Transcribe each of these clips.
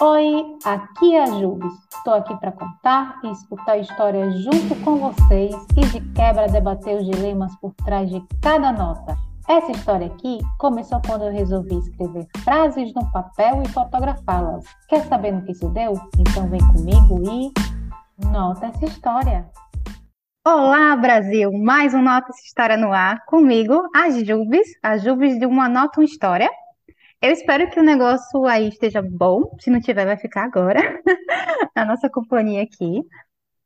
Oi, aqui é a Jubes. Estou aqui para contar e escutar histórias junto com vocês e de quebra debater os dilemas por trás de cada nota. Essa história aqui começou quando eu resolvi escrever frases no papel e fotografá-las. Quer saber no que isso deu? Então vem comigo e nota essa história. Olá, Brasil! Mais um Nota essa história no ar. Comigo, a Jubes, a Jubes de uma Nota uma História. Eu espero que o negócio aí esteja bom. Se não tiver, vai ficar agora. a nossa companhia aqui.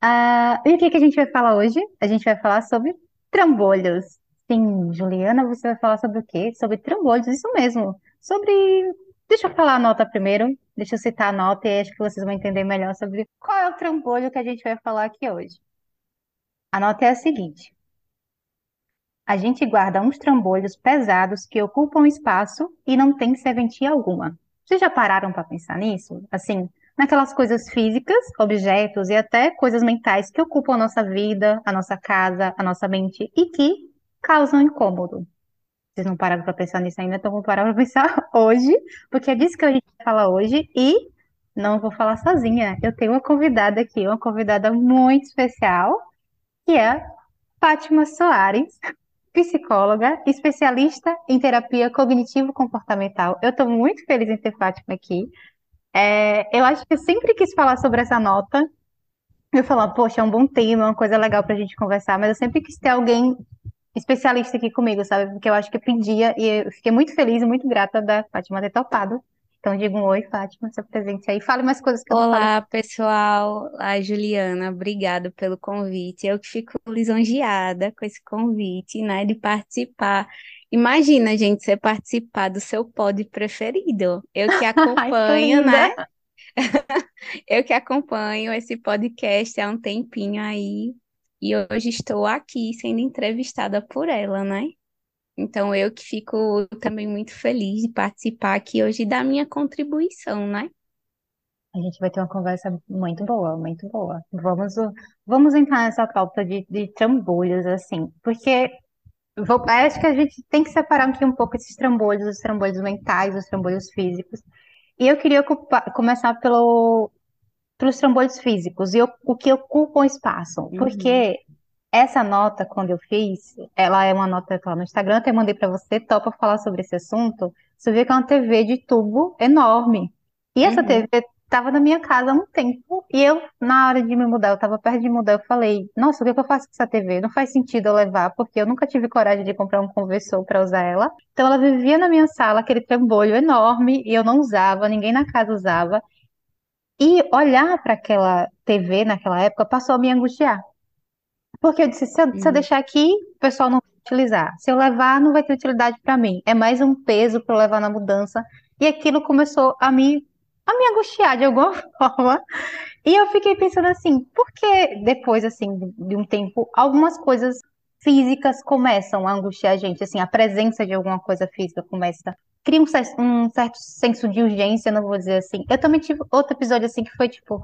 Ah, e o que que a gente vai falar hoje? A gente vai falar sobre trambolhos. Sim, Juliana, você vai falar sobre o quê? Sobre trambolhos, isso mesmo. Sobre. Deixa eu falar a nota primeiro. Deixa eu citar a nota e acho que vocês vão entender melhor sobre qual é o trambolho que a gente vai falar aqui hoje. A nota é a seguinte: a gente guarda uns trambolhos pesados que ocupam espaço e não tem serventia alguma. Vocês já pararam para pensar nisso? Assim, naquelas coisas físicas, objetos e até coisas mentais que ocupam a nossa vida, a nossa casa, a nossa mente e que causam incômodo. Vocês não pararam para pensar nisso ainda, então vou parar para pensar hoje, porque é disso que a gente vai falar hoje e não vou falar sozinha. Eu tenho uma convidada aqui, uma convidada muito especial, que é Fátima Soares psicóloga, especialista em terapia cognitivo-comportamental. Eu estou muito feliz em ter Fátima aqui. É, eu acho que eu sempre quis falar sobre essa nota. Eu falar, poxa, é um bom tema, uma coisa legal para a gente conversar, mas eu sempre quis ter alguém especialista aqui comigo, sabe? Porque eu acho que eu pedia e eu fiquei muito feliz e muito grata da Fátima ter topado. Então, diga um oi, Fátima, seu presente aí. Fale mais coisas que eu não falei. Olá, pessoal. A Juliana, obrigado pelo convite. Eu que fico lisonjeada com esse convite, né, de participar. Imagina, gente, você participar do seu pod preferido. Eu que Ai, que acompanho, né? Eu que acompanho esse podcast há um tempinho aí, e hoje estou aqui sendo entrevistada por ela, né? Então, eu que fico também muito feliz de participar aqui hoje da minha contribuição, né? A gente vai ter uma conversa muito boa, muito boa. Vamos, vamos entrar nessa pauta de, de trambolhos, assim, porque vou- acho que a gente tem que separar aqui um pouco esses trambolhos, os trambolhos mentais, os trambolhos físicos. E eu queria ocupar- começar pelo, pelos trambolhos físicos e o, o que ocupa o espaço, Uhum. porque essa nota, quando eu fiz, ela é uma nota lá no Instagram, até mandei para você, topa falar sobre esse assunto. Você vê que é uma TV de tubo enorme. E essa Uhum. TV estava na minha casa há um tempo. E eu, na hora de me mudar, eu estava perto de mudar, eu falei, nossa, o que é que eu faço com essa TV? Não faz sentido eu levar, porque eu nunca tive coragem de comprar um conversor para usar ela. Então ela vivia na minha sala, aquele trambolho enorme, e eu não usava, ninguém na casa usava. E olhar para aquela TV naquela época passou a me angustiar. Porque eu disse, se eu, se eu Uhum. deixar aqui, o pessoal não vai utilizar. Se eu levar, não vai ter utilidade para mim. É mais um peso para eu levar na mudança. E aquilo começou a me, a me angustiar de alguma forma. E eu fiquei pensando assim, por que depois, assim, de um tempo, algumas coisas físicas começam a angustiar a gente? Assim, a presença de alguma coisa física começa. Cria um, um certo senso de urgência, não vou dizer assim. Eu também tive outro episódio assim que foi tipo.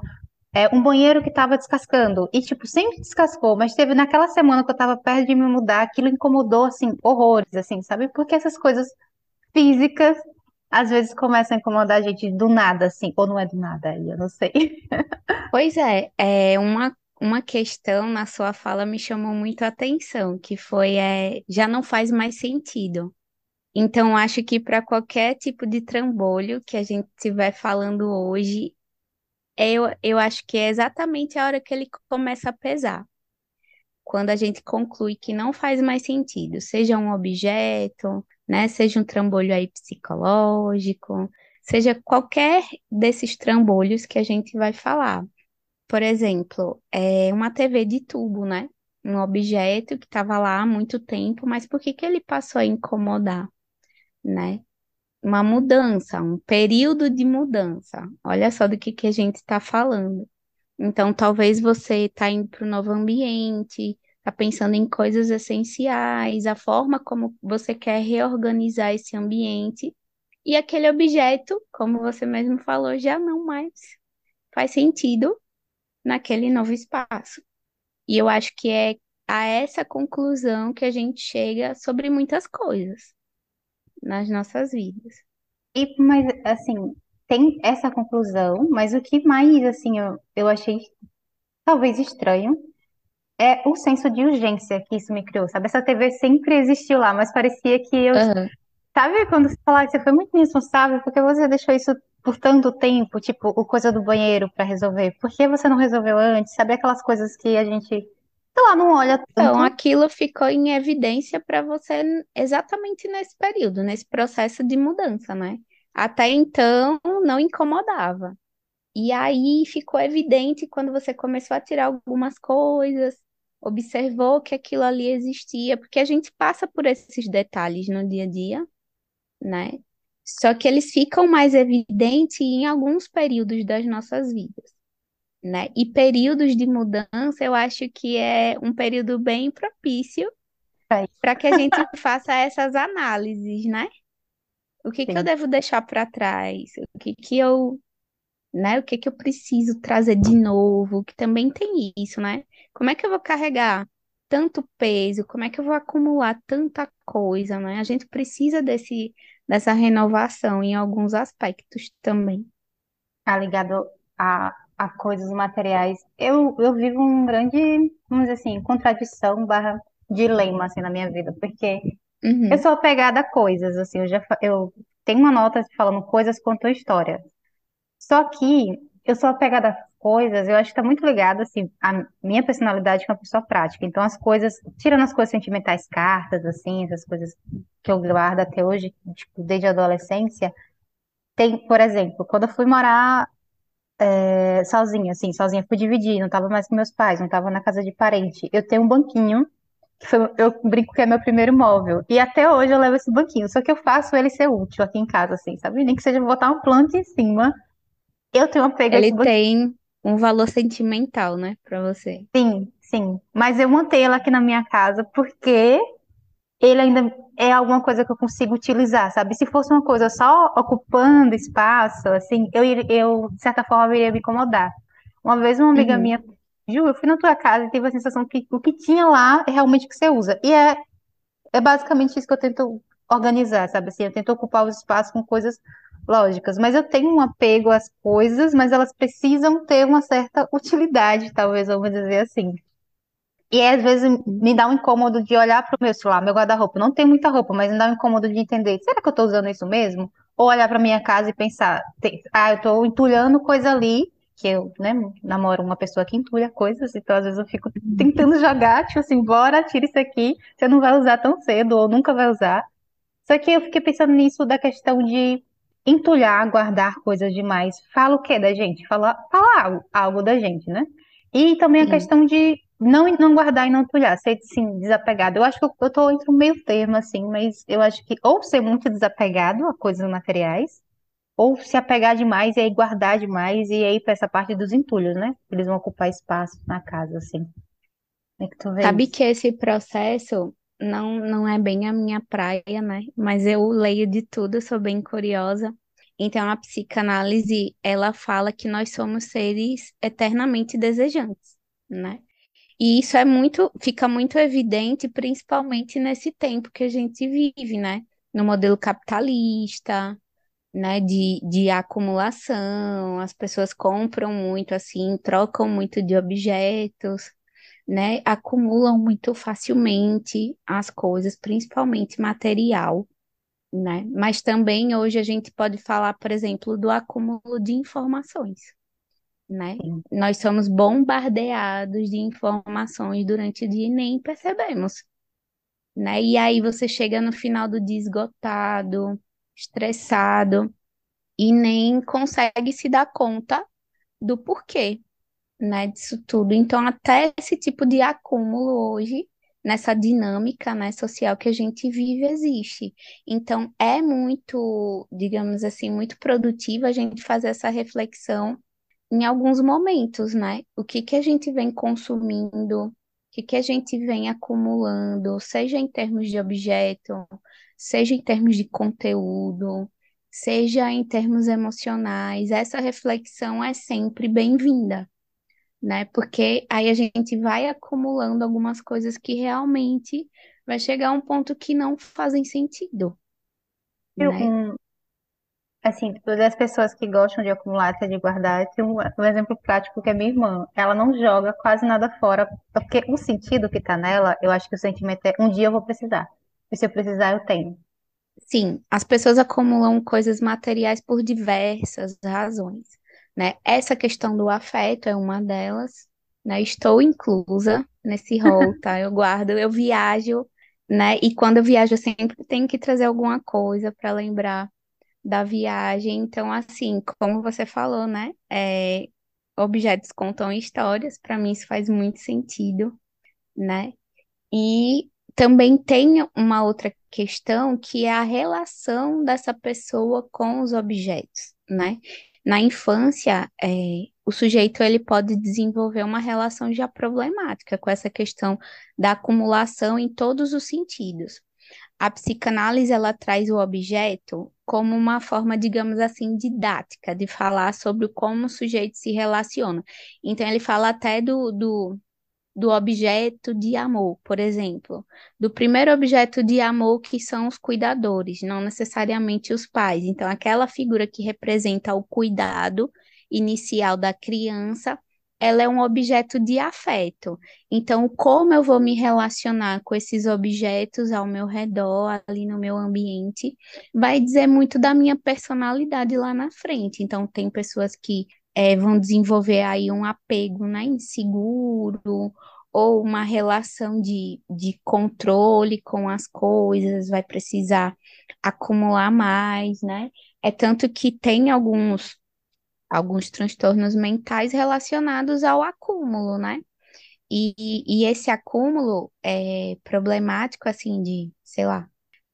É, um banheiro que tava descascando. E, tipo, sempre descascou, mas teve naquela semana que eu tava perto de me mudar, aquilo incomodou, assim, horrores, assim, sabe? Porque essas coisas físicas, às vezes, começam a incomodar a gente do nada, assim, ou não é do nada, aí eu não sei. Pois é, é uma, uma questão na sua fala me chamou muito a atenção, que foi, é, já não faz mais sentido. Então, acho que para qualquer tipo de trambolho que a gente estiver falando hoje, eu, eu acho que é exatamente a hora que ele começa a pesar. Quando a gente conclui que não faz mais sentido, seja um objeto, né, seja um trambolho aí psicológico, seja qualquer desses trambolhos que a gente vai falar. Por exemplo, é uma TV de tubo, né? Um objeto que estava lá há muito tempo, mas por que que ele passou a incomodar, né? Uma mudança, um período de mudança. Olha só do que que a gente está falando. Então, talvez você está indo para um novo ambiente, está pensando em coisas essenciais, a forma como você quer reorganizar esse ambiente, e aquele objeto, como você mesmo falou, já não mais faz sentido naquele novo espaço. E eu acho que é a essa conclusão que a gente chega sobre muitas coisas nas nossas vidas. E, mas, assim, tem essa conclusão, mas o que mais, assim, eu, eu achei talvez estranho é o senso de urgência que isso me criou, sabe? Essa TV sempre existiu lá, mas parecia que eu. Aham. Sabe quando você fala que você foi muito irresponsável porque você deixou isso por tanto tempo, tipo, o coisa do banheiro pra resolver? Por que você não resolveu antes? Sabe aquelas coisas que a gente, sei lá, não olha Então, tanto? aquilo ficou em evidência para você exatamente nesse período, nesse processo de mudança, né? Até então não incomodava. E aí ficou evidente quando você começou a tirar algumas coisas, observou que aquilo ali existia, porque a gente passa por esses detalhes no dia a dia, né? Só que eles ficam mais evidentes em alguns períodos das nossas vidas, né? E períodos de mudança, eu acho que é um período bem propício isso. para que a gente faça essas análises, né? O que que eu devo deixar para trás? O que que eu né? O que que eu preciso trazer de novo? Que também tem isso, né? Como é que eu vou carregar tanto peso? Como é que eu vou acumular tanta coisa, né? A gente precisa desse, dessa renovação em alguns aspectos também. Tá ligado a, a coisas materiais. Eu, eu vivo um grande, vamos dizer assim, contradição barra dilema, assim, na minha vida, porque eu Uhum, sou apegada a coisas, assim, eu já, eu tenho uma nota falando coisas contam história. Só que eu sou apegada a coisas, eu acho que tá muito ligado, assim, a minha personalidade com a pessoa prática. Então, as coisas, tirando as coisas sentimentais, cartas, assim, essas coisas que eu guardo até hoje, tipo, desde a adolescência, tem, por exemplo, quando eu fui morar é, sozinha, assim, sozinha, fui dividir, não tava mais com meus pais, não tava na casa de parente. Eu tenho um banquinho, que foi, eu brinco que é meu primeiro móvel, e até hoje eu levo esse banquinho, só que eu faço ele ser útil aqui em casa, assim, sabe? Nem que seja botar uma planta em cima, eu tenho apego a esse Ele tem um valor sentimental, né, para você. Sim, sim. Mas eu mantenho ela aqui na minha casa porque ele ainda é alguma coisa que eu consigo utilizar, sabe? Se fosse uma coisa só ocupando espaço, assim, eu, eu de certa forma, iria me incomodar. Uma vez uma amiga Uhum. minha, Ju, eu fui na tua casa e tive a sensação que o que tinha lá é realmente o que você usa. E é, é basicamente isso que eu tento organizar, sabe? Assim, eu tento ocupar os espaços com coisas lógicas. Mas eu tenho um apego às coisas, mas elas precisam ter uma certa utilidade, talvez, vamos dizer assim. E às vezes me dá um incômodo de olhar para o meu celular, meu guarda-roupa. Não tem muita roupa, mas me dá um incômodo de entender, será que eu estou usando isso mesmo? Ou olhar para minha casa e pensar, ah, eu estou entulhando coisa ali, que eu, né, namoro uma pessoa que entulha coisas, então às vezes eu fico tentando jogar, tipo assim, bora, tira isso aqui, você não vai usar tão cedo, ou nunca vai usar. Só que eu fiquei pensando nisso da questão de entulhar, guardar coisas demais. Fala o quê da gente? Fala, fala algo, algo da gente, né? E também a Sim. questão de não, não guardar e não entulhar, ser, assim, desapegado. Eu acho que eu, eu tô entre um meio termo, assim, mas eu acho que ou ser muito desapegado a coisas materiais, ou se apegar demais e aí guardar demais e aí pra essa parte dos entulhos, né? Eles vão ocupar espaço na casa, assim. É que tu vê Sabe isso? que esse processo não, não é bem a minha praia, né? Mas eu leio de tudo, sou bem curiosa. Então, a psicanálise, ela fala que nós somos seres eternamente desejantes, né? E isso é muito, fica muito evidente, principalmente nesse tempo que a gente vive, né? No modelo capitalista, né? De, de acumulação, as pessoas compram muito assim, trocam muito de objetos né, acumulam muito facilmente as coisas, principalmente material, né? Mas também hoje a gente pode falar, por exemplo, do acúmulo de informações, né? Sim. Nós somos bombardeados de informações durante o dia e nem percebemos, né? E aí você chega no final do dia esgotado, estressado e nem consegue se dar conta do porquê né, disso tudo. Então, até esse tipo de acúmulo hoje, nessa dinâmica, né, social que a gente vive, existe. Então, é muito, digamos assim, muito produtivo a gente fazer essa reflexão em alguns momentos, né? O que que a gente vem consumindo, o que que a gente vem acumulando, seja em termos de objeto, seja em termos de conteúdo, seja em termos emocionais. Essa reflexão é sempre bem-vinda né? Porque aí a gente vai acumulando algumas coisas que realmente vai chegar a um ponto que não fazem sentido, Eu- né? um- Assim, tipo, das pessoas que gostam de acumular, até de guardar, tem um, um exemplo prático que é minha irmã. Ela não joga quase nada fora, porque o sentido que tá nela, eu acho que o sentimento é um dia eu vou precisar. E se eu precisar, eu tenho. Sim, as pessoas acumulam coisas materiais por diversas razões, né? Essa questão do afeto é uma delas, né? Estou inclusa nesse rol, tá? Eu guardo, eu viajo, né? E quando eu viajo, eu sempre tenho que trazer alguma coisa para lembrar da viagem. Então, assim, como você falou, né? É, objetos contam histórias, para mim isso faz muito sentido, né? E também tem uma outra questão que é a relação dessa pessoa com os objetos, né? Na infância, é, o sujeito ele pode desenvolver uma relação já problemática com essa questão da acumulação em todos os sentidos. A psicanálise ela traz o objeto como uma forma, digamos assim, didática de falar sobre como o sujeito se relaciona. Então ele fala até do, do do objeto de amor, por exemplo, do primeiro objeto de amor que são os cuidadores, não necessariamente os pais. Então, aquela figura que representa o cuidado inicial da criança, ela é um objeto de afeto. Então, como eu vou me relacionar com esses objetos ao meu redor, ali no meu ambiente, vai dizer muito da minha personalidade lá na frente. Então, tem pessoas que é, vão desenvolver aí um apego né, inseguro ou uma relação de, de controle com as coisas, vai precisar acumular mais, né? É tanto que tem alguns, alguns transtornos mentais relacionados ao acúmulo, né? E, e esse acúmulo é problemático, assim, de, sei lá,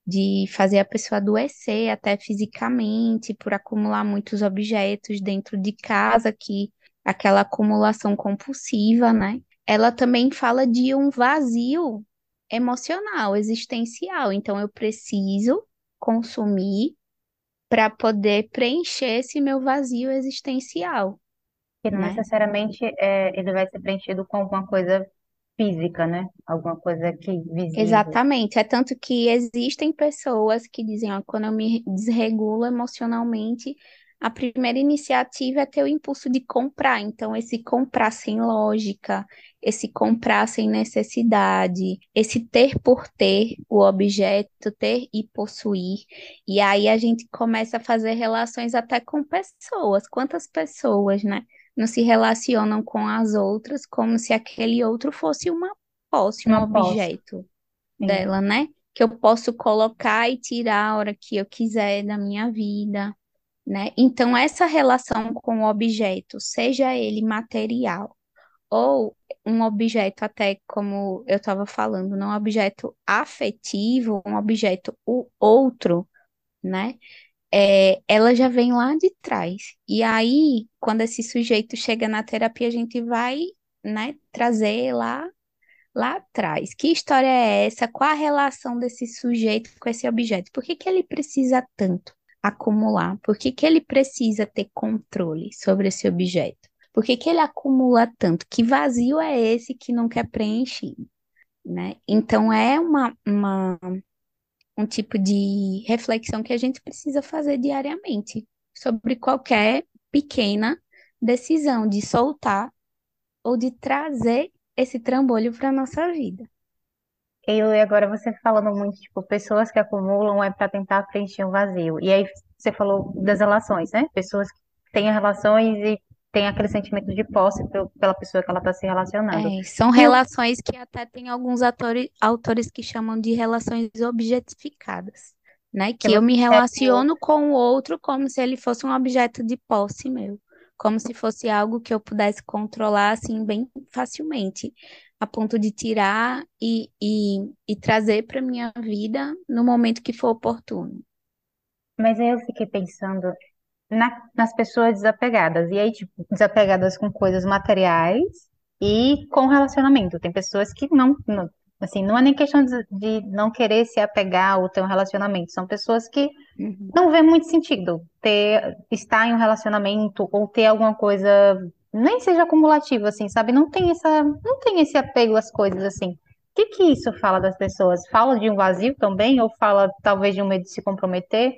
de fazer a pessoa adoecer até fisicamente por acumular muitos objetos dentro de casa, que aquela acumulação compulsiva, né? Ela também fala de um vazio emocional, existencial. Então eu preciso consumir para poder preencher esse meu vazio existencial, Que não né? necessariamente é, ele vai ser preenchido com alguma coisa física, né? Alguma coisa aqui visível. Exatamente. É tanto que existem pessoas que dizem, ó, quando eu me desregulo emocionalmente, a primeira iniciativa é ter o impulso de comprar. Então, esse comprar sem lógica, esse comprar sem necessidade, esse ter por ter o objeto, ter e possuir. E aí a gente começa a fazer relações até com pessoas. Quantas pessoas, né? Não se relacionam com as outras como se aquele outro fosse uma posse, um Uma posse, objeto sim. dela, né? Que eu posso colocar e tirar a hora que eu quiser da minha vida, né? Então, essa relação com o objeto, seja ele material ou um objeto, até como eu estava falando, não um objeto afetivo, um objeto o outro, né? É, ela já vem lá de trás. E aí, quando esse sujeito chega na terapia, a gente vai, né, trazer lá lá atrás. Que história é essa? Qual a relação desse sujeito com esse objeto? Por que que ele precisa tanto acumular? Por que que ele precisa ter controle sobre esse objeto? Por que que ele acumula tanto? Que vazio é esse que não quer preencher, né? Então é uma, uma, um tipo de reflexão que a gente precisa fazer diariamente sobre qualquer pequena decisão de soltar ou de trazer esse trambolho para nossa vida. Eu, e agora você falando muito, tipo, pessoas que acumulam é para tentar preencher um vazio. E aí você falou das relações, né? Pessoas que têm relações e têm aquele sentimento de posse pel- pela pessoa que ela está se relacionando. É, são relações que até tem alguns atores, autores que chamam de relações objetificadas, né? que eu me relaciono com o outro como se ele fosse um objeto de posse meu, como se fosse algo que eu pudesse controlar assim bem facilmente, a ponto de tirar e, e, e trazer para minha vida no momento que for oportuno. Mas aí eu fiquei pensando na- nas pessoas desapegadas. E aí, tipo, desapegadas com coisas materiais e com relacionamento. Tem pessoas que não, não- assim, não é nem questão de, de não querer se apegar ou ter um relacionamento. São pessoas que Uhum. não vê muito sentido ter, estar em um relacionamento ou ter alguma coisa, nem seja acumulativo, assim, sabe? Não tem essa, não tem esse apego às coisas, assim. O que que isso fala das pessoas? Fala de um vazio também? Ou fala talvez de um medo de se comprometer?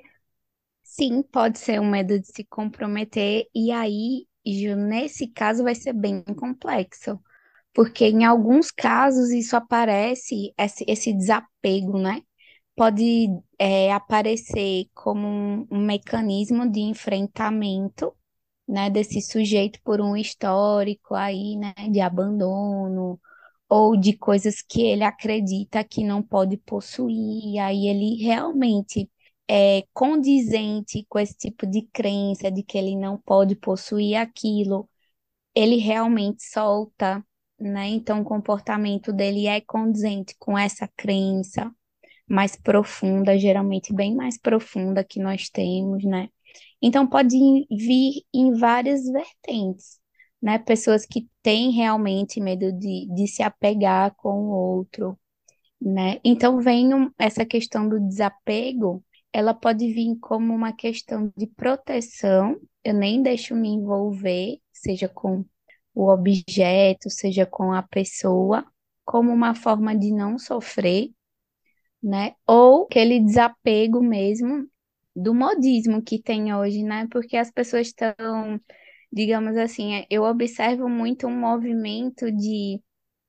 Sim, pode ser um medo de se comprometer, e aí, Ju, nesse caso, vai ser bem complexo, porque em alguns casos isso aparece, esse, esse desapego, né? Pode é, aparecer como um, um mecanismo de enfrentamento, né, desse sujeito por um histórico aí, né, de abandono, ou de coisas que ele acredita que não pode possuir, aí ele realmente é condizente com esse tipo de crença de que ele não pode possuir aquilo, ele realmente solta, né? Então o comportamento dele é condizente com essa crença mais profunda, geralmente bem mais profunda que nós temos, né? Então pode vir em várias vertentes né? Pessoas que têm realmente medo de, de se apegar com o outro, né? Então vem um, essa questão do desapego, ela pode vir como uma questão de proteção, eu nem deixo me envolver, seja com o objeto, seja com a pessoa, como uma forma de não sofrer, né? Ou aquele desapego mesmo do modismo que tem hoje, né? Porque as pessoas estão digamos assim, é, eu observo muito um movimento de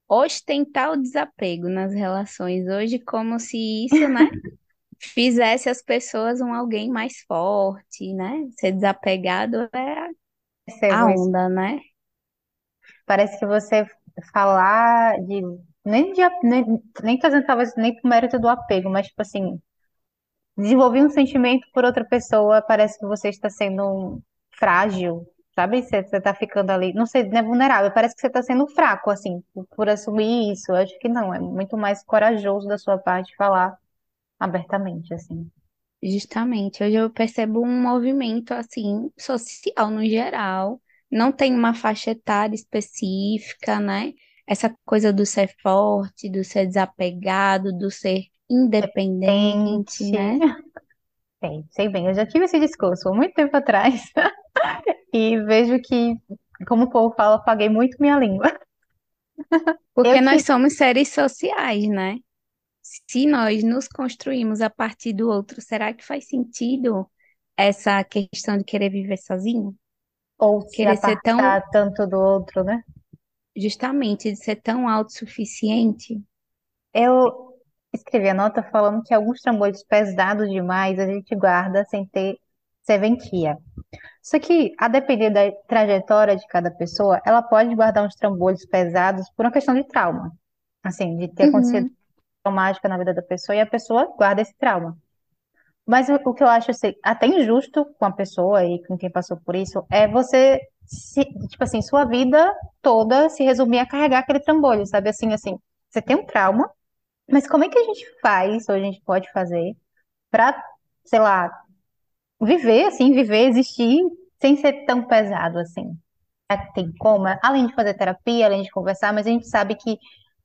ostentar o desapego nas relações hoje, como se isso, né, fizesse as pessoas um alguém mais forte, né? Ser desapegado é a onda, né? Parece que você falar de nem de nem, nem fazendo talvez nem por mérito do apego, mas tipo assim, desenvolver um sentimento por outra pessoa, parece que você está sendo frágil, Sabe? Você, você tá ficando ali, não sei, é vulnerável, parece que você tá sendo fraco, assim, por, por assumir isso. Eu acho que não, é muito mais corajoso da sua parte falar abertamente, assim. Justamente, hoje eu percebo um movimento assim social no geral, não tem uma faixa etária específica, né? Essa coisa do ser forte, do ser desapegado, do ser independente, né? Sei, sei bem, eu já tive esse discurso há muito tempo atrás. E vejo que, como o povo fala, paguei muito minha língua. Porque Eu nós que somos seres sociais, né? Se nós nos construímos a partir do outro, será que faz sentido essa questão de querer viver sozinho? ou se Querer ser tão, tanto do outro, né? justamente, de ser tão autossuficiente? Eu escrevi a nota falando que alguns trambolhos pesados demais a gente guarda sem ter serventia. Só que, a depender da trajetória de cada pessoa, ela pode guardar uns trambolhos pesados por uma questão de trauma. Assim, de ter acontecido Uhum, traumática na vida da pessoa e a pessoa guarda esse trauma. Mas o, o que eu acho assim, até injusto com a pessoa e com quem passou por isso é você, se, tipo assim, sua vida toda se resumir a carregar aquele trambolho, sabe? Assim, assim, você tem um trauma, mas como é que a gente faz, ou a gente pode fazer, pra, sei lá, viver assim, viver, existir sem ser tão pesado assim? Que tem como? Além de fazer terapia, além de conversar, mas a gente sabe que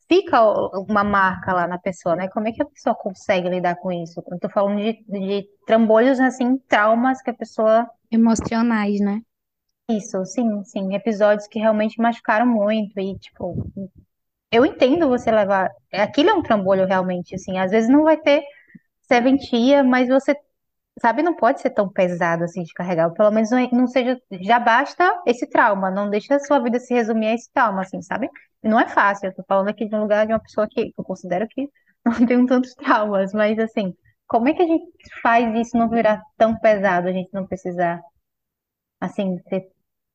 fica uma marca lá na pessoa, né? Como é que a pessoa consegue lidar com isso? Eu tô falando de, de trambolhos, assim, traumas que a pessoa. emocionais, né? Isso, sim, sim, episódios que realmente machucaram muito e, tipo, eu entendo você levar. Aquilo é um trambolho realmente, assim, às vezes não vai ter serventia, mas você Sabe, não pode ser tão pesado assim de carregar, pelo menos não, seja, já basta esse trauma, não deixa a sua vida se resumir a esse trauma, assim, sabe? Não é fácil, eu tô falando aqui de um lugar de uma pessoa que eu considero que não tem tantos traumas, mas assim, como é que a gente faz isso não virar tão pesado, a gente não precisar, assim, ter,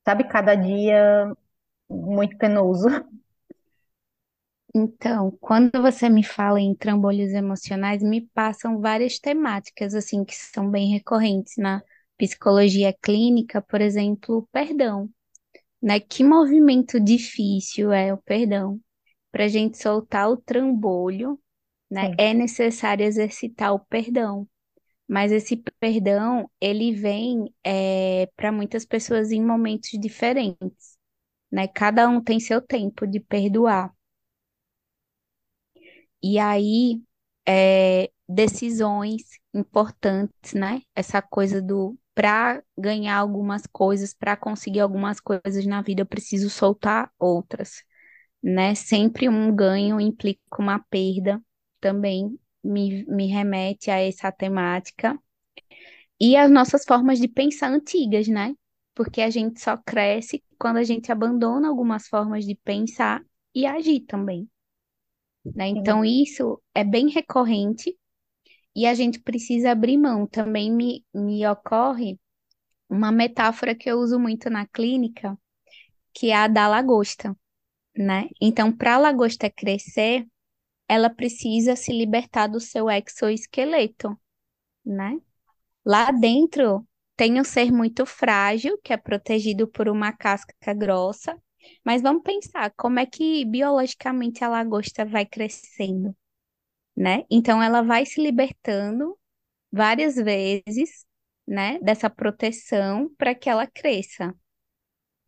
sabe, cada dia muito penoso? Então, quando você me fala em trambolhos emocionais, me passam várias temáticas, assim, que são bem recorrentes na psicologia clínica, por exemplo, o perdão. né? Que movimento difícil é o perdão. Para a gente soltar o trambolho, né? É necessário exercitar o perdão. Mas esse perdão, ele vem para muitas pessoas em momentos diferentes, né? Cada um tem seu tempo de perdoar. E aí, é, decisões importantes, né? Essa coisa do para ganhar algumas coisas, para conseguir algumas coisas na vida, eu preciso soltar outras, né? Sempre um ganho implica uma perda, também me, me remete a essa temática. e as nossas formas de pensar antigas, né? Porque a gente só cresce quando a gente abandona algumas formas de pensar e agir também, né? Então isso é bem recorrente e a gente precisa abrir mão. Também me, me ocorre uma metáfora que eu uso muito na clínica, que é a da lagosta, né? Então, para a lagosta crescer, ela precisa se libertar do seu exoesqueleto, né? Lá dentro tem um ser muito frágil, que é protegido por uma casca grossa, mas vamos pensar como é que biologicamente a lagosta vai crescendo, né? Então ela vai se libertando várias vezes, né, dessa proteção para que ela cresça.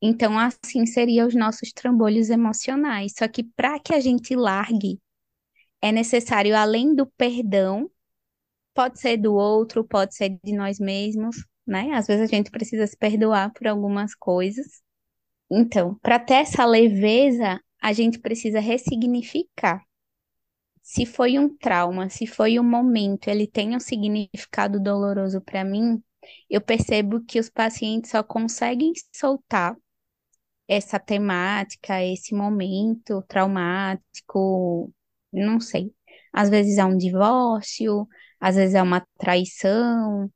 Então assim seriam os nossos trambolhos emocionais. Só que para que a gente largue, é necessário além do perdão, pode ser do outro, pode ser de nós mesmos, né? Às vezes a gente precisa se perdoar por algumas coisas. Então, para ter essa leveza, a gente precisa ressignificar. Se foi um trauma, se foi um momento, ele tem um significado doloroso para mim, eu percebo que os pacientes só conseguem soltar essa temática, esse momento traumático, não sei. Às vezes é um divórcio, às vezes é uma traição,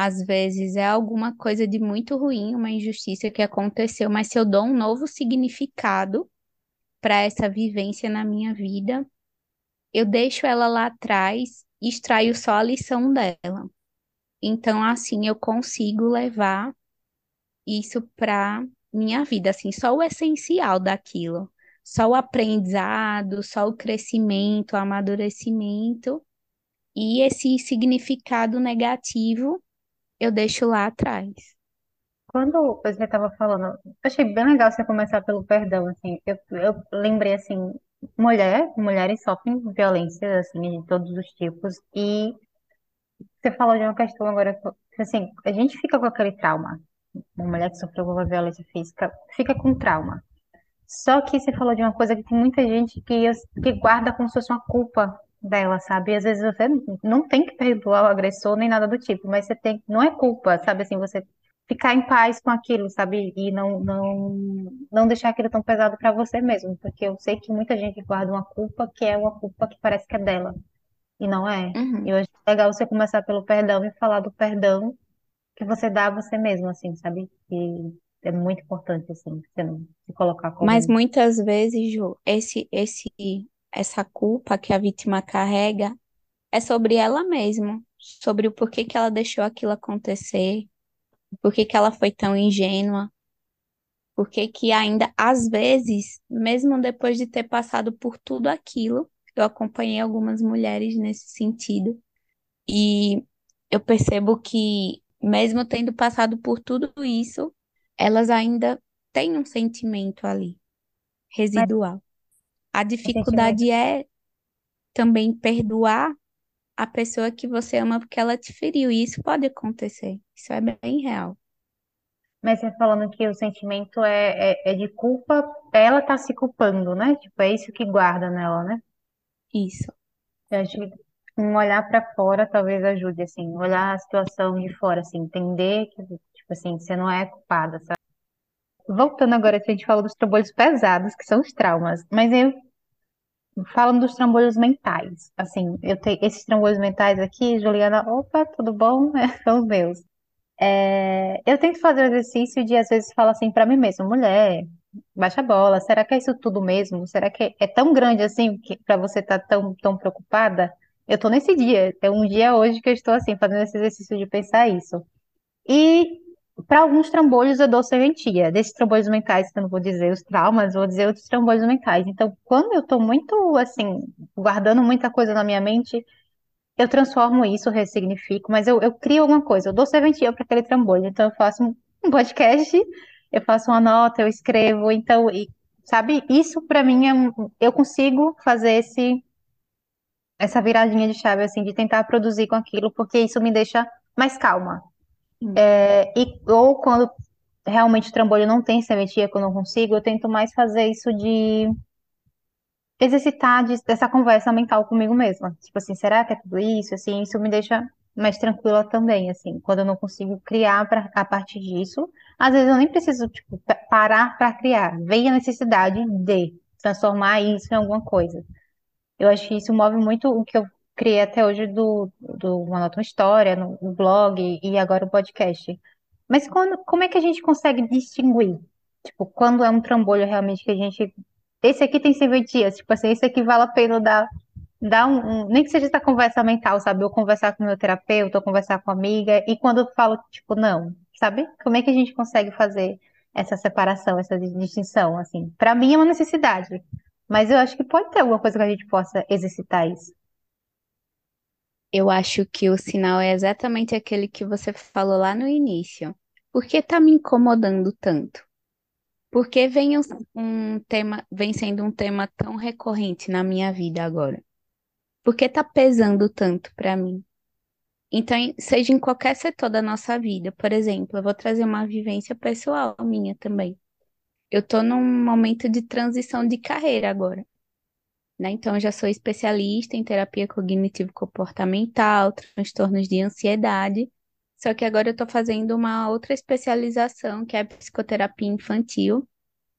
às vezes é alguma coisa de muito ruim, uma injustiça que aconteceu, mas se eu dou um novo significado para essa vivência na minha vida, eu deixo ela lá atrás e extraio só a lição dela. Então, assim, eu consigo levar isso para minha vida, assim, só o essencial daquilo, só o aprendizado, só o crescimento, o amadurecimento e esse significado negativo eu deixo lá atrás. Quando você estava falando, achei bem legal você começar pelo perdão, assim, eu, eu lembrei, assim, mulher, mulheres sofrem violência, assim, de todos os tipos, e você falou de uma questão agora, assim, a gente fica com aquele trauma, uma mulher que sofreu uma violência física, fica com trauma, só que você falou de uma coisa que tem muita gente que, que guarda como se fosse uma culpa dela, sabe? E às vezes você não tem que perdoar o agressor nem nada do tipo, mas você tem, não é culpa, sabe? Assim, você ficar em paz com aquilo, sabe? E não não não deixar aquilo tão pesado para você mesmo, porque eu sei que muita gente guarda uma culpa que é uma culpa que parece que é dela e não é. Uhum. E eu acho legal você começar pelo perdão e falar do perdão que você dá a você mesmo, assim, sabe? E é muito importante, assim, você não se colocar como. Mas muitas vezes, Ju, esse, esse, essa culpa que a vítima carrega é sobre ela mesma, sobre o porquê que ela deixou aquilo acontecer, porquê que ela foi tão ingênua, porquê que ainda, às vezes, mesmo depois de ter passado por tudo aquilo, eu acompanhei algumas mulheres nesse sentido, e eu percebo que, mesmo tendo passado por tudo isso, elas ainda têm um sentimento ali, residual. A dificuldade é também perdoar a pessoa que você ama porque ela te feriu. E isso pode acontecer. Isso é bem real. Mas você falando que o sentimento é, é, é de culpa, ela tá se culpando, né? Tipo, é isso que guarda nela, né? Isso. Eu acho que um olhar para fora talvez ajude, assim, olhar a situação de fora, assim, entender que, tipo assim, você não é culpada, sabe? Voltando agora, a gente falou dos trambolhos pesados, que são os traumas, mas eu falando dos trambolhos mentais, assim, eu tenho esses trambolhos mentais aqui, Juliana, opa, tudo bom? são os meus. É, eu tento fazer o exercício de, às vezes, falar assim para mim mesma, mulher, baixa a bola, será que é isso tudo mesmo? Será que é tão grande assim que para você estar tá tão, tão preocupada? Eu tô nesse dia, é um dia hoje que eu estou assim, fazendo esse exercício de pensar isso. E para alguns trambolhos eu dou serventia, desses trambolhos mentais, que eu não vou dizer os traumas, vou dizer outros trambolhos mentais. Então, quando eu estou muito, assim, guardando muita coisa na minha mente, eu transformo isso, ressignifico, mas eu, eu crio alguma coisa, eu dou serventia para aquele trambolho. Então, eu faço um podcast, eu faço uma nota, eu escrevo, então, e, sabe, isso para mim é, eu consigo fazer esse essa viradinha de chave, assim, de tentar produzir com aquilo, porque isso me deixa mais calma. É, e, ou quando realmente o trambolho não tem serventia, que eu não consigo, eu tento mais fazer isso de exercitar de, dessa conversa mental comigo mesma. Tipo assim, será que é tudo isso? Assim, isso me deixa mais tranquila também, assim, quando eu não consigo criar pra, a partir disso. Às vezes eu nem preciso, tipo, pa- parar para criar. Vem a necessidade de transformar isso em alguma coisa. Eu acho que isso move muito o que eu criei até hoje do, do Uma História, no, no blog e agora o podcast. Mas quando, como é que a gente consegue distinguir? Tipo, quando é um trambolho realmente que a gente. Esse aqui tem serventias, tipo assim, esse aqui vale a pena dar, dar um, um- Nem que seja essa conversa mental, sabe? Eu conversar com meu terapeuta, ou conversar com amiga, e quando eu falo, tipo, não, sabe? Como é que a gente consegue fazer essa separação, essa distinção, assim? Pra mim é uma necessidade, mas eu acho que pode ter alguma coisa que a gente possa exercitar isso. Eu acho que o sinal é exatamente aquele que você falou lá no início. Por que tá me incomodando tanto? Por que vem um um tema, vem sendo um tema tão recorrente na minha vida agora? Por que tá pesando tanto para mim? Então, seja em qualquer setor da nossa vida, por exemplo, eu vou trazer uma vivência pessoal minha também. Eu tô num momento de transição de carreira agora, né? Então, eu já sou especialista em terapia cognitivo-comportamental, transtornos de ansiedade, só que agora eu tô fazendo uma outra especialização, que é psicoterapia infantil,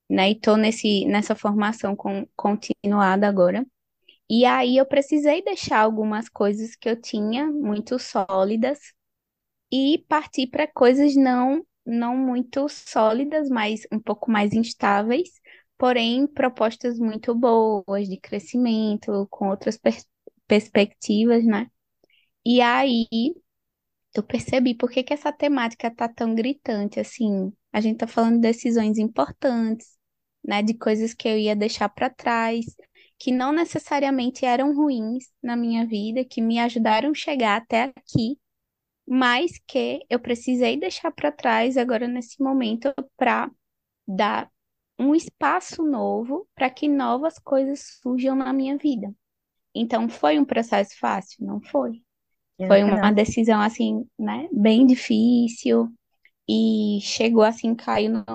né? E nesse, nessa formação com, continuada agora. E aí eu precisei deixar algumas coisas que eu tinha muito sólidas e partir para coisas não não muito sólidas, mas um pouco mais instáveis, porém propostas muito boas de crescimento, com outras pers- perspectivas, né? E aí eu percebi por que que essa temática tá tão gritante assim. A gente tá falando de decisões importantes, né, de coisas que eu ia deixar para trás, que não necessariamente eram ruins na minha vida, que me ajudaram a chegar até aqui mas que eu precisei deixar para trás agora nesse momento para dar um espaço novo para que novas coisas surjam na minha vida. Então, foi um processo fácil? Não foi. Foi uma decisão assim, né, bem difícil e chegou assim, caiu no,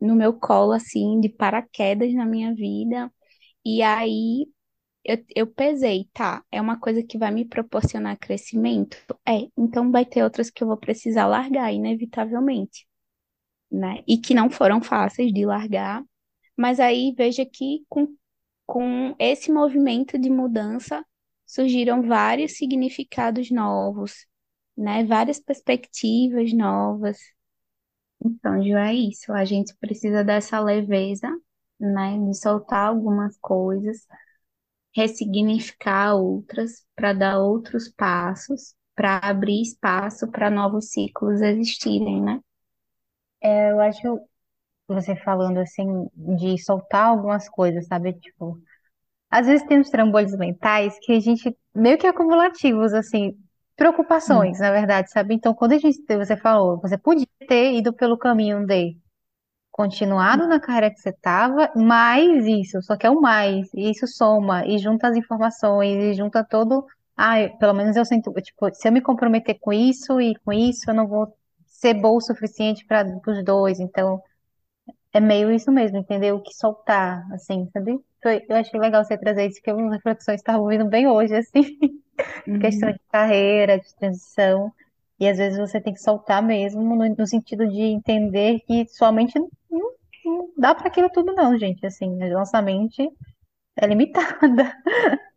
no meu colo assim de paraquedas na minha vida. E aí eu, eu pesei, tá, é uma coisa que vai me proporcionar crescimento? É, então vai ter outras que eu vou precisar largar, inevitavelmente, né? E que não foram fáceis de largar, mas aí veja que com, com esse movimento de mudança surgiram vários significados novos, né? Várias perspectivas novas. Então, Ju, é isso, a gente precisa dessa leveza, né? De soltar algumas coisas ressignificar outras, para dar outros passos, para abrir espaço para novos ciclos existirem, né? É, eu acho você falando assim de soltar algumas coisas, sabe? Tipo, às vezes tem uns trambolhos mentais que a gente meio que acumulativos, assim, Hum. preocupações, na verdade, sabe? Então, quando a gente, você falou, você podia ter ido pelo caminho de continuado na carreira que você estava, mais isso, só que é o mais, e isso soma, e junta as informações, e junta todo. Ah, pelo menos eu sinto, tipo, se eu me comprometer com isso e com isso, eu não vou ser boa o suficiente para os dois, então. É meio isso mesmo, entendeu? O que soltar, assim, sabe? Foi, eu achei legal você trazer isso, que algumas reflexões estavam vindo bem hoje, assim, questão Uhum. de carreira, de transição, e às vezes você tem que soltar mesmo, no, no sentido de entender que sua mente não, não- não dá para aquilo tudo, não, gente, assim, a nossa mente é limitada.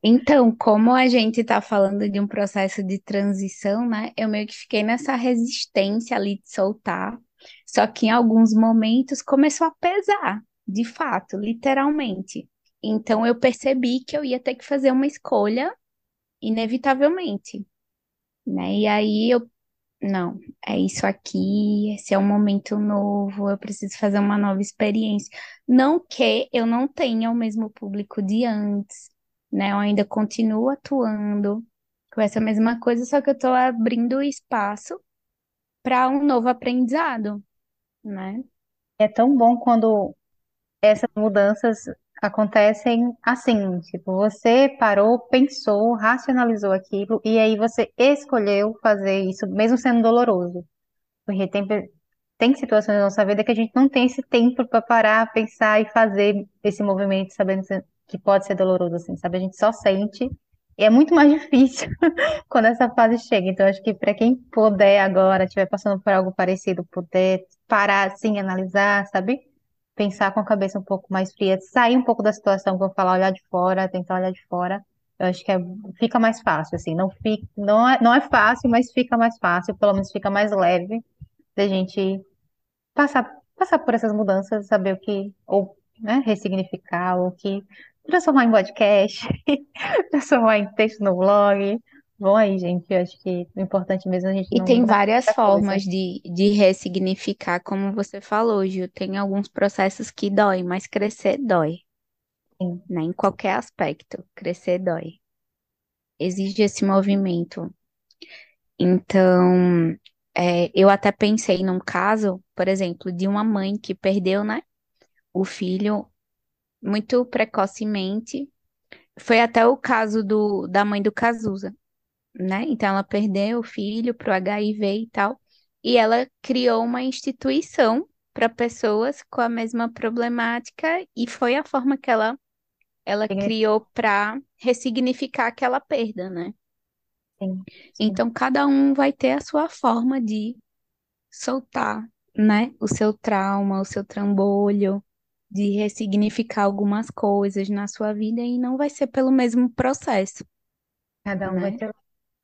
Então, como a gente está falando de um processo de transição, né? Eu meio que fiquei nessa resistência ali de soltar, só que em alguns momentos começou a pesar, de fato, literalmente. Então, eu percebi que eu ia ter que fazer uma escolha, inevitavelmente, né? E aí eu Não, é isso aqui, esse é um momento novo, eu preciso fazer uma nova experiência. Não que eu não tenha o mesmo público de antes, né? Eu ainda continuo atuando com essa mesma coisa, só que eu estou abrindo espaço para um novo aprendizado, né? É tão bom quando essas mudanças acontecem assim, tipo, você parou, pensou, racionalizou aquilo, e aí você escolheu fazer isso, mesmo sendo doloroso. Porque tem, tem situações na nossa vida que a gente não tem esse tempo para parar, pensar e fazer esse movimento, sabendo que pode ser doloroso, assim, sabe? A gente só sente E é muito mais difícil quando essa fase chega. Então, acho que para quem puder agora, estiver passando por algo parecido, poder parar assim, analisar, sabe? Pensar com a cabeça um pouco mais fria, sair um pouco da situação, vou falar, olhar de fora, tentar olhar de fora. Eu acho que é- fica mais fácil, assim. Não fica, não é, não é fácil, mas fica mais fácil, pelo menos fica mais leve da gente passar, passar por essas mudanças, saber o que, ou, né, ressignificar, ou que transformar em podcast, transformar em texto no blog. Bom aí, gente, eu acho que o importante mesmo é a gente E não tem mudar várias muita coisa. formas de, de ressignificar, como você falou, Gil. Tem alguns processos que doem, mas crescer dói, Sim, né? Em qualquer aspecto, crescer dói. Exige esse movimento. Então, é, eu até pensei num caso, por exemplo, de uma mãe que perdeu, né, o filho muito precocemente. Foi até o caso do, da mãe do Cazuza, né? Então, ela perdeu o filho para o HIV e tal, e ela criou uma instituição para pessoas com a mesma problemática, e foi a forma que ela, ela criou para ressignificar aquela perda, né? sim. Então, cada um vai ter a sua forma de soltar, né? O seu trauma, o seu trambolho, de ressignificar algumas coisas na sua vida e não vai ser pelo mesmo processo, Cada um vai né? ter.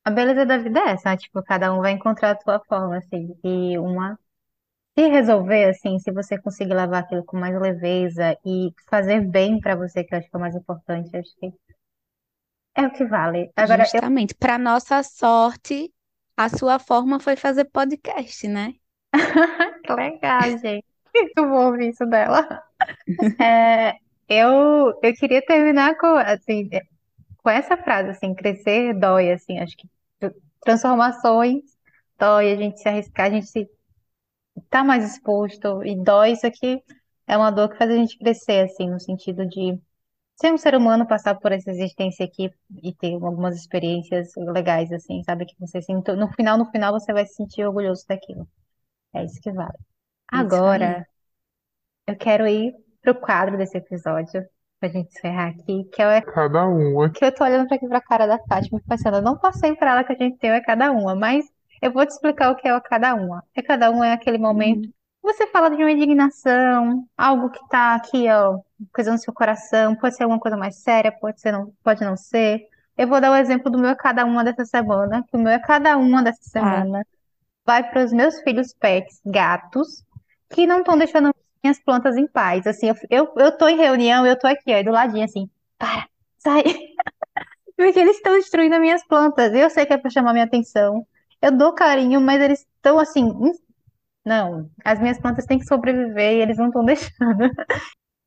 A beleza da vida é essa, né? Tipo, cada um vai encontrar a sua forma, assim. E uma. Se resolver, assim, se você conseguir levar aquilo com mais leveza e fazer bem pra você, que eu acho que é o mais importante, acho que é o que vale. Agora, eu. Justamente. Para nossa sorte, a sua forma foi fazer podcast, né? Que legal, gente. Eu vou ouvir isso dela. É, eu, eu queria terminar com, assim, com essa frase, assim, crescer dói, assim, acho que transformações dói, a gente se arriscar, a gente se tá mais exposto e dói, isso aqui é uma dor que faz a gente crescer, assim, no sentido de ser um ser humano, passar por essa existência aqui e ter algumas experiências legais, assim, sabe, que você sente, no final, no final você vai se sentir orgulhoso daquilo, é isso que vale. Isso aí. Agora, eu quero ir pro quadro desse episódio, pra gente encerrar aqui, que é o cada uma. Que eu tô olhando pra aqui pra cara da Fátima e pensando, eu não passei pra ela que a gente tem o é cada uma, mas eu vou te explicar o que é o cada uma. É cada uma é aquele momento que você fala de uma indignação, algo que tá aqui, ó, coisa no seu coração, pode ser alguma coisa mais séria, pode ser não, pode não ser. Eu vou dar o exemplo do meu é cada uma dessa semana, que o meu é cada uma dessa Tá. semana vai para os meus filhos pets, gatos, que não estão deixando minhas plantas em paz. Assim, eu, eu, tô em reunião, eu tô aqui, ó, do ladinho, assim, para, sai, porque eles estão destruindo as minhas plantas. Eu sei que é para chamar minha atenção. Eu dou carinho, mas eles estão assim, "Hum, não, as minhas plantas têm que sobreviver e eles não estão deixando.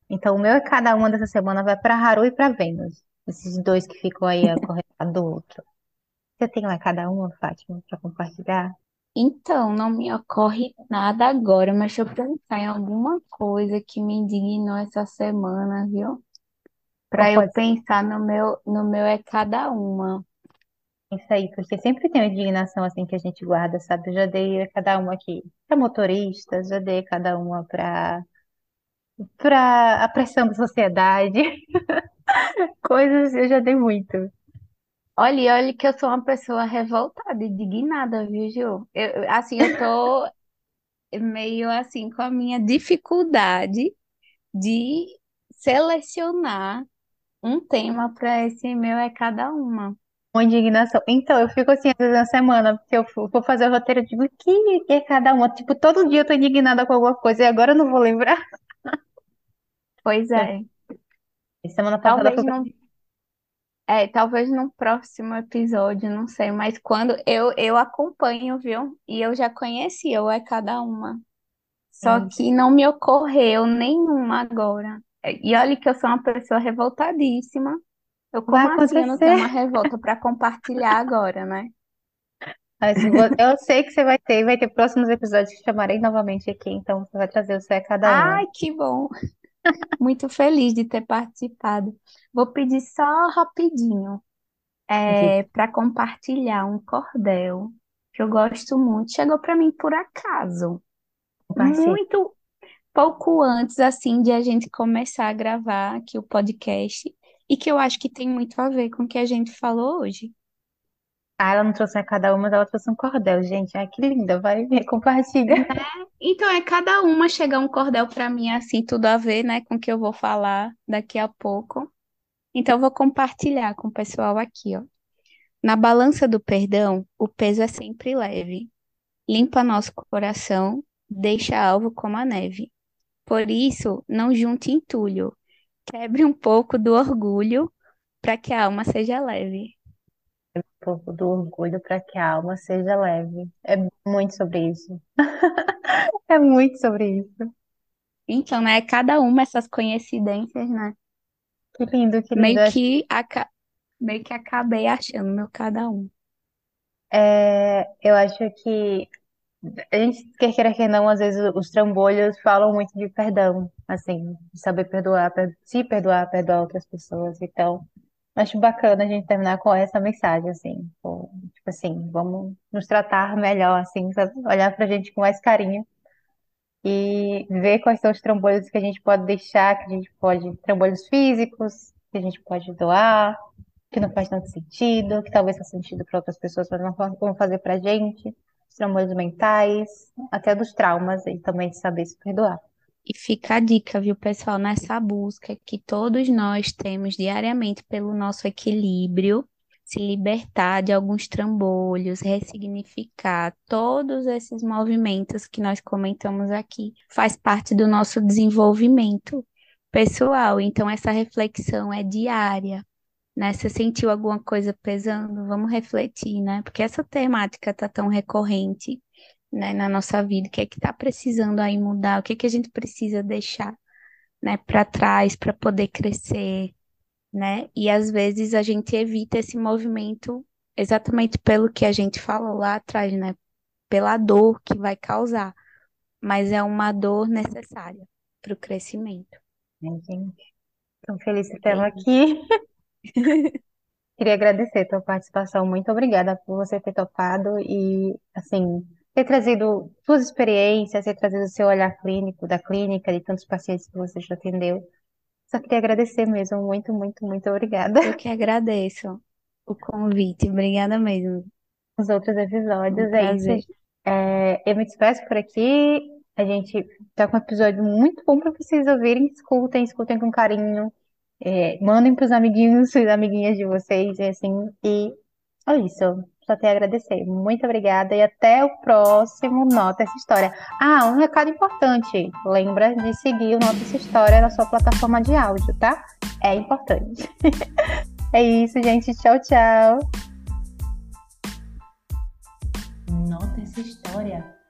Então, o meu e cada uma dessa semana vai para Haru e para Vênus. Esses dois que ficam aí a correr do outro. Você tem lá cada uma, Fátima, para compartilhar? Então, não me ocorre nada agora, mas deixa eu pensar em alguma coisa que me indignou essa semana, viu? Para eu pode pensar no meu, no meu é cada uma. Isso aí, porque sempre tem uma indignação assim que a gente guarda, sabe? Eu já dei cada uma aqui para motoristas, já dei cada uma para para a pressão da sociedade, coisas eu já dei muito. Olha, olha que eu sou uma pessoa revoltada, indignada, viu, Ju? Eu, assim, eu tô meio assim com a minha dificuldade de selecionar um tema para esse meu é cada uma. Uma indignação. Então, eu fico assim, às vezes na semana, porque eu vou fazer o roteiro, eu digo, que que é cada uma? Tipo, todo dia eu tô indignada com alguma coisa e agora eu não vou lembrar. Pois é. Semana passada Talvez foi. não É, talvez no próximo episódio, não sei, mas quando eu, eu acompanho, viu? E eu já conhecia o É Cada Uma. Só Sim. que não me ocorreu nenhuma agora. E olha que eu sou uma pessoa revoltadíssima. Eu, Vai como assim eu não tenho uma revolta para compartilhar agora, né? Eu sei que você vai ter, vai ter próximos episódios que chamarei novamente aqui, então você vai trazer o seu é cada uma. Ai, que bom! Muito feliz de ter participado. Vou pedir só rapidinho é, para compartilhar um cordel que eu gosto muito. Chegou para mim por acaso. muito pouco antes, assim, de a gente começar a gravar aqui o podcast. e que eu acho que tem muito a ver com o que a gente falou hoje. Ah, ela não trouxe a cada uma, ela trouxe um cordel, gente. Ai, que linda, vai ver, compartilha. É, então é cada uma chegar um cordel para mim assim, tudo a ver, né, com o que eu vou falar daqui a pouco. Então eu vou compartilhar com o pessoal aqui, ó. Na balança do perdão, o peso é sempre leve. Limpa nosso coração, deixa alvo como a neve. Por isso, não junte entulho. Quebre um pouco do orgulho para que a alma seja leve um pouco do orgulho para que a alma seja leve. É muito sobre isso. É muito sobre isso. Então, né, cada uma essas coincidências, né? Que lindo, que lindo. Meio que, aca... meio que acabei achando meu cada um. É, eu acho que a gente, quer queira que não, às vezes os trambolhos falam muito de perdão, assim, de saber perdoar, per- se perdoar, perdoar outras pessoas. Então, Acho bacana a gente terminar com essa mensagem, assim, tipo assim, vamos nos tratar melhor, assim? Olhar pra gente com mais carinho e ver quais são os trambolhos que a gente pode deixar, que a gente pode, trambolhos físicos, que a gente pode doar, que não faz tanto sentido, que talvez faça sentido para outras pessoas, mas não vão fazer pra gente, os trambolhos mentais, até dos traumas e também de saber se perdoar. E fica a dica, viu, pessoal, nessa busca que todos nós temos diariamente pelo nosso equilíbrio, se libertar de alguns trambolhos, ressignificar todos esses movimentos que nós comentamos aqui, faz parte do nosso desenvolvimento pessoal. Então, essa reflexão é diária, né? Você sentiu alguma coisa pesando? Vamos refletir, né? Porque essa temática tá tão recorrente né, na nossa vida, o que é que está precisando aí mudar, o que é que a gente precisa deixar, né, para trás para poder crescer, né? E às vezes a gente evita esse movimento exatamente pelo que a gente falou lá atrás, né? Pela dor que vai causar, mas é uma dor necessária para o crescimento. Ai, gente, tão feliz que estamos aqui. Queria agradecer a tua participação. Muito obrigada por você ter topado e, assim, ter trazido suas experiências, ter trazido o seu olhar clínico da clínica, de tantos pacientes que você já atendeu. Só queria agradecer mesmo. Muito, muito, muito obrigada. Eu que agradeço o convite, obrigada mesmo. Os outros episódios, Um é isso. É, eu me despeço por aqui. A gente tá com um episódio muito bom para vocês ouvirem. Escutem, escutem com carinho. É, mandem pros amiguinhos e amiguinhas de vocês, e assim. E é isso. Só tenho a agradecer. Muito obrigada e até o próximo Nota Essa História. Ah, um recado importante. Lembra de seguir o Nota Essa História na sua plataforma de áudio, tá? É importante. É isso, gente. Tchau, tchau. Nota essa história.